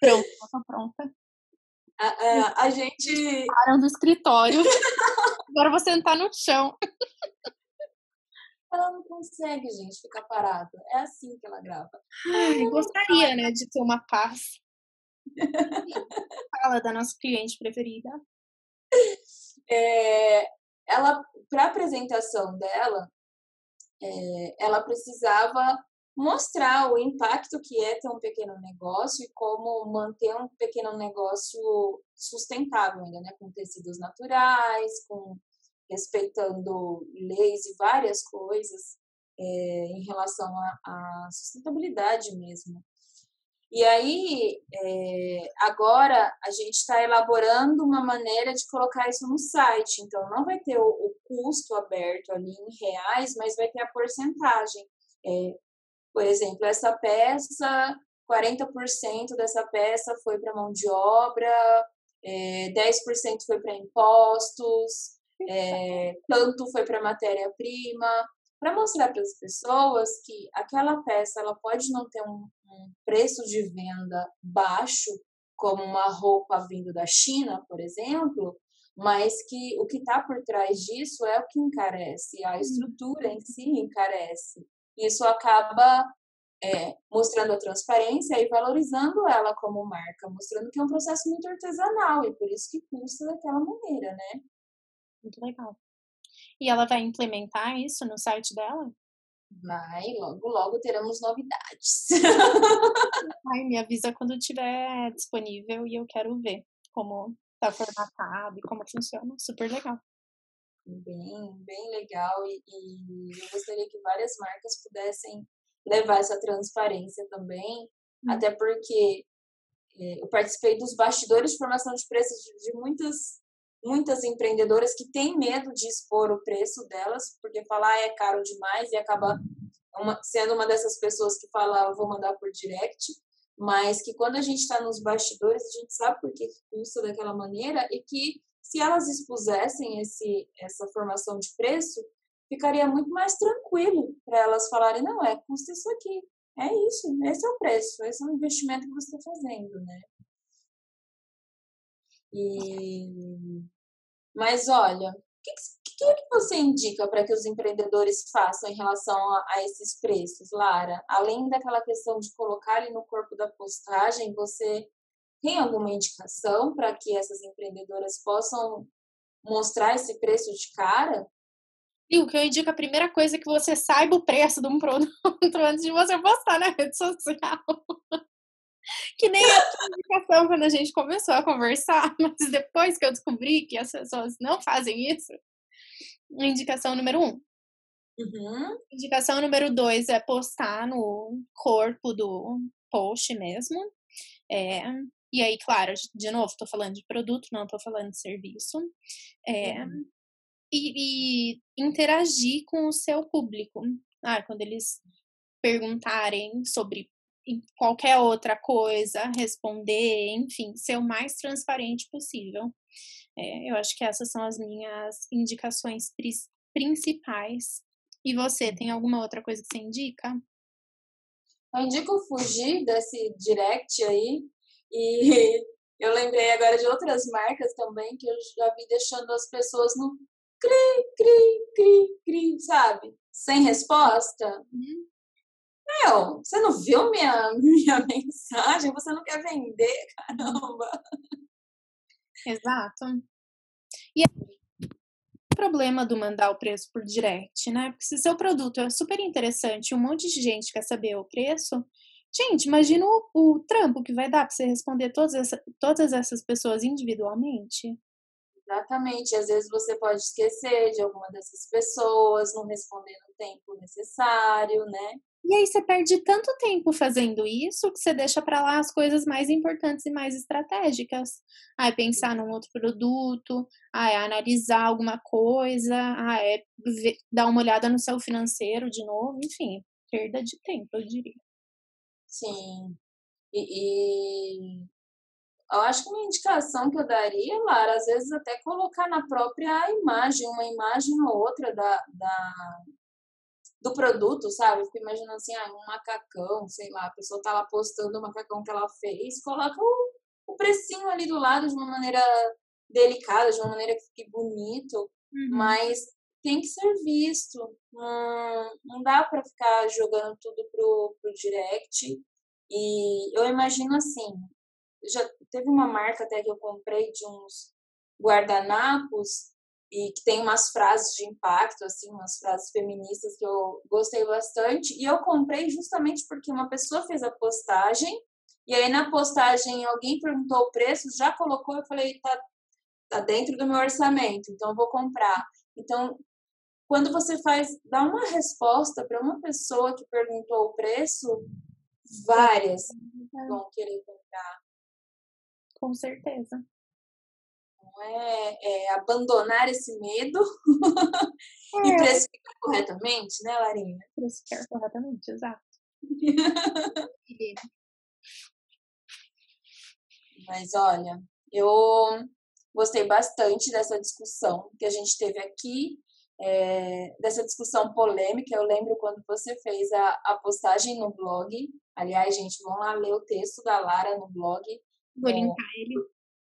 Pronto, tá pronta. A, a, a gente. Param do escritório. Agora vou sentar no chão. Ela não consegue, gente, ficar parada. É assim que ela grava. Ai, gostaria, né, de ter uma paz. Fala da nossa cliente preferida. É, ela, para apresentação dela, é, ela precisava mostrar o impacto que é ter um pequeno negócio e como manter um pequeno negócio sustentável ainda, né, com tecidos naturais, com respeitando leis e várias coisas é, em relação à sustentabilidade mesmo. E aí, é, agora a gente está elaborando uma maneira de colocar isso no site. Então, não vai ter o, o custo aberto ali em reais, mas vai ter a porcentagem. É, por exemplo, essa peça, 40% dessa peça foi para mão de obra, é, 10% foi para impostos, é, tanto foi para matéria-prima, para mostrar para as pessoas que aquela peça ela pode não ter um, um preço de venda baixo, como uma roupa vindo da China, por exemplo, mas que o que está por trás disso é o que encarece, a estrutura em si encarece. Isso acaba é, mostrando a transparência e valorizando ela como marca, mostrando que é um processo muito artesanal e por isso que custa daquela maneira, né? Muito legal. E ela vai implementar isso no site dela? Vai, logo, logo teremos novidades. Ai, me avisa quando estiver disponível e eu quero ver como tá formatado e como funciona. Super legal. Bem, bem legal. E, e eu gostaria que várias marcas pudessem levar essa transparência também, hum. até porque é, eu participei dos bastidores de formação de preços de, de muitas muitas empreendedoras que têm medo de expor o preço delas, porque falar ah, é caro demais e acaba uma, sendo uma dessas pessoas que fala, vou mandar por direct, mas que quando a gente está nos bastidores, a gente sabe por que custa daquela maneira e que se elas expusessem esse, essa formação de preço, ficaria muito mais tranquilo para elas falarem, não, é, custa isso aqui, é isso, esse é o preço, esse é o investimento que você está fazendo, né? E... Mas olha, o que, que, que você indica para que os empreendedores façam em relação a, a, esses preços, Lara? Além daquela questão de colocar ali no corpo da postagem, você tem alguma indicação para que essas empreendedoras possam mostrar esse preço de cara? E o que eu indico, a primeira coisa é que você saiba o preço de um produto antes de você postar na rede social. que nem a indicação quando a gente começou a conversar, mas depois que eu descobri que as pessoas não fazem isso, indicação número um. Uhum. Indicação número dois é postar no corpo do post mesmo. É, e aí, claro, de novo, estou falando de produto, não estou falando de serviço. É, uhum. e, e interagir com o seu público. Ah, quando eles perguntarem sobre qualquer outra coisa, responder, enfim, ser o mais transparente possível. É, eu acho que essas são as minhas indicações principais. E você, tem alguma outra coisa que você indica? Eu indico fugir desse direct aí. E eu lembrei agora de outras marcas também que eu já vi deixando as pessoas no cri, cri, cri, cri, sabe? Sem resposta. Uhum. Meu, você não viu minha, minha mensagem? Você não quer vender? Caramba! Exato. E o problema do mandar o preço por direct, né? Porque se seu produto é super interessante e um monte de gente quer saber o preço, gente, imagina o, o trampo que vai dar para você responder todas, essa, todas essas pessoas individualmente. Exatamente. Às vezes você pode esquecer de alguma dessas pessoas, não responder no tempo necessário, né? E aí você perde tanto tempo fazendo isso que você deixa para lá as coisas mais importantes e mais estratégicas. Ah, é pensar num outro produto, ah, é analisar alguma coisa, ah, é ver, dar uma olhada no seu financeiro de novo, enfim, perda de tempo, eu diria. Sim. E, e eu acho que uma indicação que eu daria, Lara, às vezes até colocar na própria imagem, uma imagem ou outra da, da, do produto, sabe? Eu fico imaginando assim, ah, um macacão, sei lá, a pessoa tá lá postando o macacão que ela fez, coloca o, o precinho ali do lado de uma maneira delicada, de uma maneira que fique bonito, uhum. mas tem que ser visto. Não, não dá para ficar jogando tudo pro, pro direct. E eu imagino assim, já teve uma marca até que eu comprei de uns guardanapos e que tem umas frases de impacto, assim, umas frases feministas que eu gostei bastante. E eu comprei justamente porque uma pessoa fez a postagem, e aí na postagem alguém perguntou o preço, já colocou, eu falei, tá, tá dentro do meu orçamento, então vou comprar. Então, quando você faz, dá uma resposta para uma pessoa que perguntou o preço, várias vão querer comprar. Com certeza é, é abandonar esse medo é. e precificar corretamente, né, Larinha? Precificar corretamente, exato. Mas olha, eu gostei bastante dessa discussão que a gente teve aqui, é, dessa discussão polêmica. Eu lembro quando você fez a, a postagem no blog. Aliás, gente, vão lá ler o texto da Lara no blog. Vou linkar ele.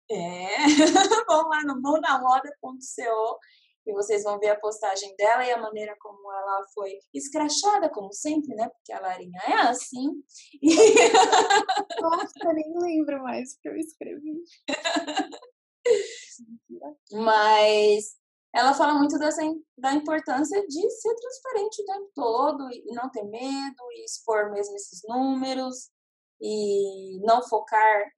É, vão lá no monamoda.co e vocês vão ver a postagem dela e a maneira como ela foi escrachada, como sempre, né? Porque a Larinha é assim. E... Nossa, nem lembro mais o que eu escrevi. Mas ela fala muito dessa, da importância de ser transparente o tempo todo e não ter medo e expor mesmo esses números e não focar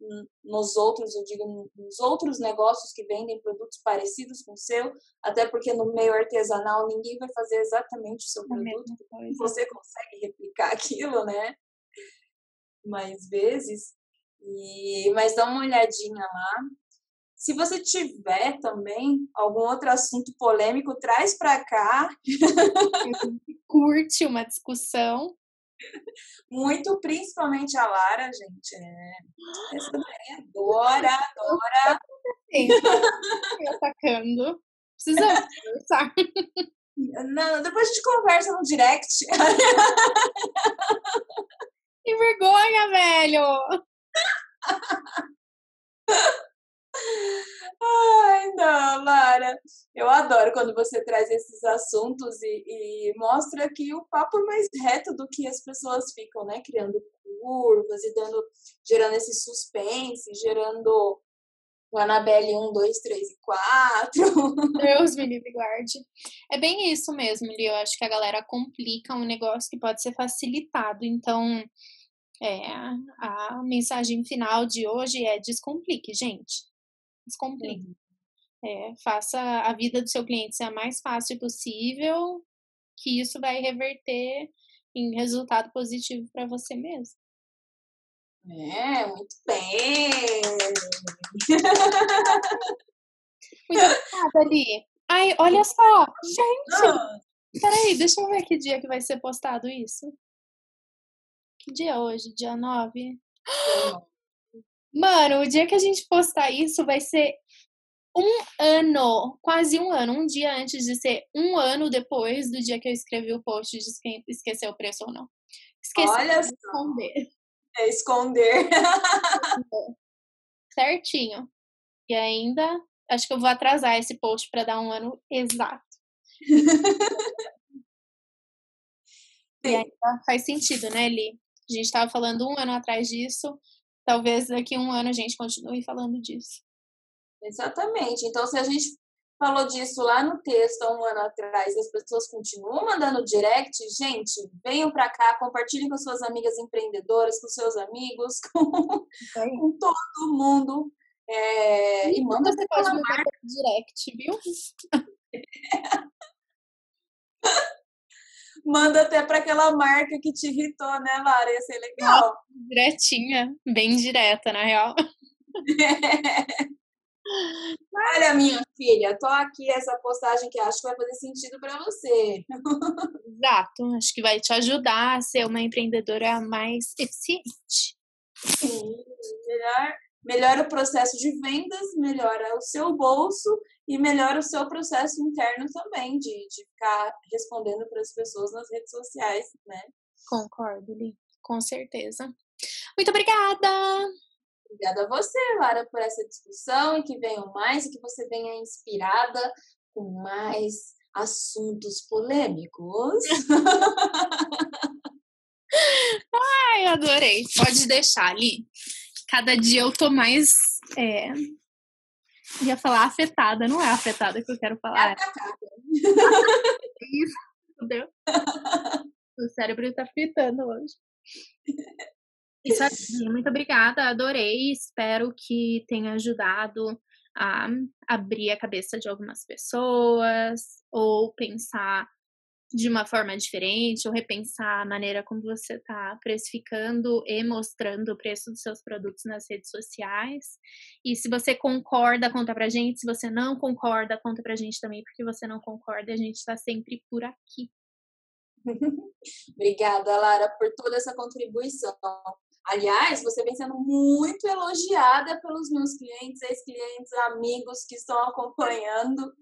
nos outros, eu digo, nos outros negócios que vendem produtos parecidos com o seu, até porque no meio artesanal ninguém vai fazer exatamente o seu produto, você consegue replicar aquilo, né? Mais vezes. E, mas dá uma olhadinha lá. Se você tiver também algum outro assunto polêmico, traz para cá. Curte uma discussão. Muito, principalmente a Lara, gente. É... Essa daí adora, adora. Me atacando. Precisamos conversar. Não, depois a gente conversa no direct. Que vergonha, velho! Ai, não, Lara. Eu adoro quando você traz esses assuntos e, e, mostra que o papo é mais reto do que as pessoas ficam, né? Criando curvas e dando, gerando esse suspense, gerando o Anabelle 1, 2, 3 e 4. Deus me livre guarde. É bem isso mesmo, Li. Eu acho que a galera complica um negócio que pode ser facilitado. Então, é, a mensagem final de hoje é descomplique, gente descomplique. Uhum. É, faça a vida do seu cliente ser a mais fácil possível, que isso vai reverter em resultado positivo para você mesmo. É, muito bem! muito obrigada, Ali. Ai, olha só! Gente! Ah. Peraí, deixa eu ver que dia que vai ser postado isso. Que dia é hoje? Dia 9? Mano, o dia que a gente postar isso vai ser um ano, quase um ano, um dia antes de ser um ano depois do dia que eu escrevi o post de esquecer o preço ou não. Esqueci Olha de esconder. É esconder. Certinho. E ainda, acho que eu vou atrasar esse post para dar um ano exato. e ainda faz sentido, né, Li? A gente estava falando um ano atrás disso, talvez daqui a um ano a gente continue falando disso. Exatamente. Então, se a gente falou disso lá no texto há um ano atrás e as pessoas continuam mandando direct, gente, venham para cá, compartilhem com suas amigas empreendedoras, com seus amigos, com, com todo mundo. É, e manda você pode mandar direct, viu? manda até para aquela marca que te irritou, né, Lara? Ia ser legal. Diretinha, bem direta, na real. Olha, minha filha, tô aqui essa postagem que acho que vai fazer sentido para você. Exato, acho que vai te ajudar a ser uma empreendedora mais eficiente. Sim, melhor, melhora o processo de vendas, melhora o seu bolso e melhora o seu processo interno também, de, de ficar respondendo para as pessoas nas redes sociais, né? Concordo, Li, com certeza. Muito obrigada! Obrigada a você, Lara, por essa discussão e que venham mais e que você venha inspirada com mais assuntos polêmicos. Ai, adorei. Pode deixar ali. Cada dia eu tô mais. É... Ia falar afetada, não é afetada que eu quero falar. É atacada. Isso, entendeu? O cérebro tá fritando hoje. Isso aí, muito obrigada, adorei. Espero que tenha ajudado a abrir a cabeça de algumas pessoas ou pensar de uma forma diferente ou repensar a maneira como você está precificando e mostrando o preço dos seus produtos nas redes sociais. E se você concorda, conta pra gente. Se você não concorda, conta pra gente também, porque você não concorda, a gente está sempre por aqui. Obrigada, Lara, por toda essa contribuição. Aliás, você vem sendo muito elogiada pelos meus clientes, ex-clientes, amigos que estão acompanhando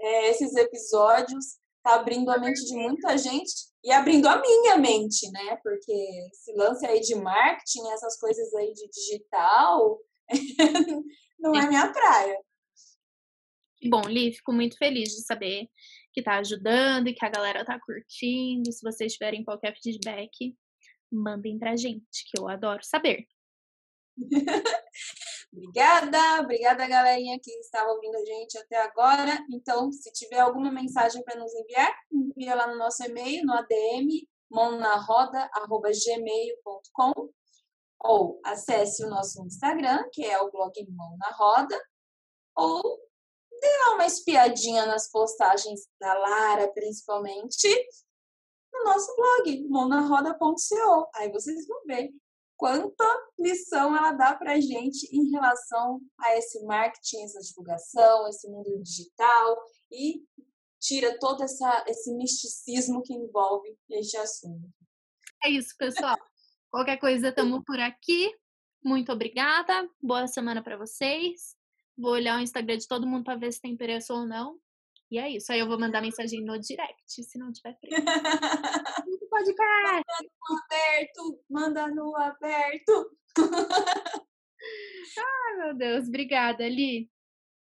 é, esses episódios. Está abrindo a mente de muita gente e abrindo a minha mente, né? Porque esse lance aí de marketing, essas coisas aí de digital, não é minha praia. Bom, Li, fico muito feliz de saber que está ajudando e que a galera está curtindo. Se vocês tiverem qualquer feedback, mandem pra gente, que eu adoro saber. obrigada, obrigada galerinha que estava ouvindo a gente até agora. Então, se tiver alguma mensagem para nos enviar, envia lá no nosso e-mail, no ADM, mãonaroda.gmail.com ou acesse o nosso Instagram, que é o blog Mão na Roda, ou dê lá uma espiadinha nas postagens da Lara, principalmente, no nosso blog, monaroda.co. Aí vocês vão ver quanta lição ela dá para a gente em relação a esse marketing, essa divulgação, esse mundo digital e tira todo essa, esse misticismo que envolve este assunto. É isso, pessoal. Qualquer coisa, estamos por aqui. Muito obrigada. Boa semana para vocês. Vou olhar o Instagram de todo mundo para ver se tem preço ou não. E é isso. Aí eu vou mandar mensagem no direct, se não tiver. Pode Manda no aberto, manda no aberto. Ai, meu Deus. Obrigada, Li.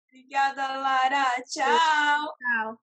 Obrigada, Lara. Tchau. Tchau.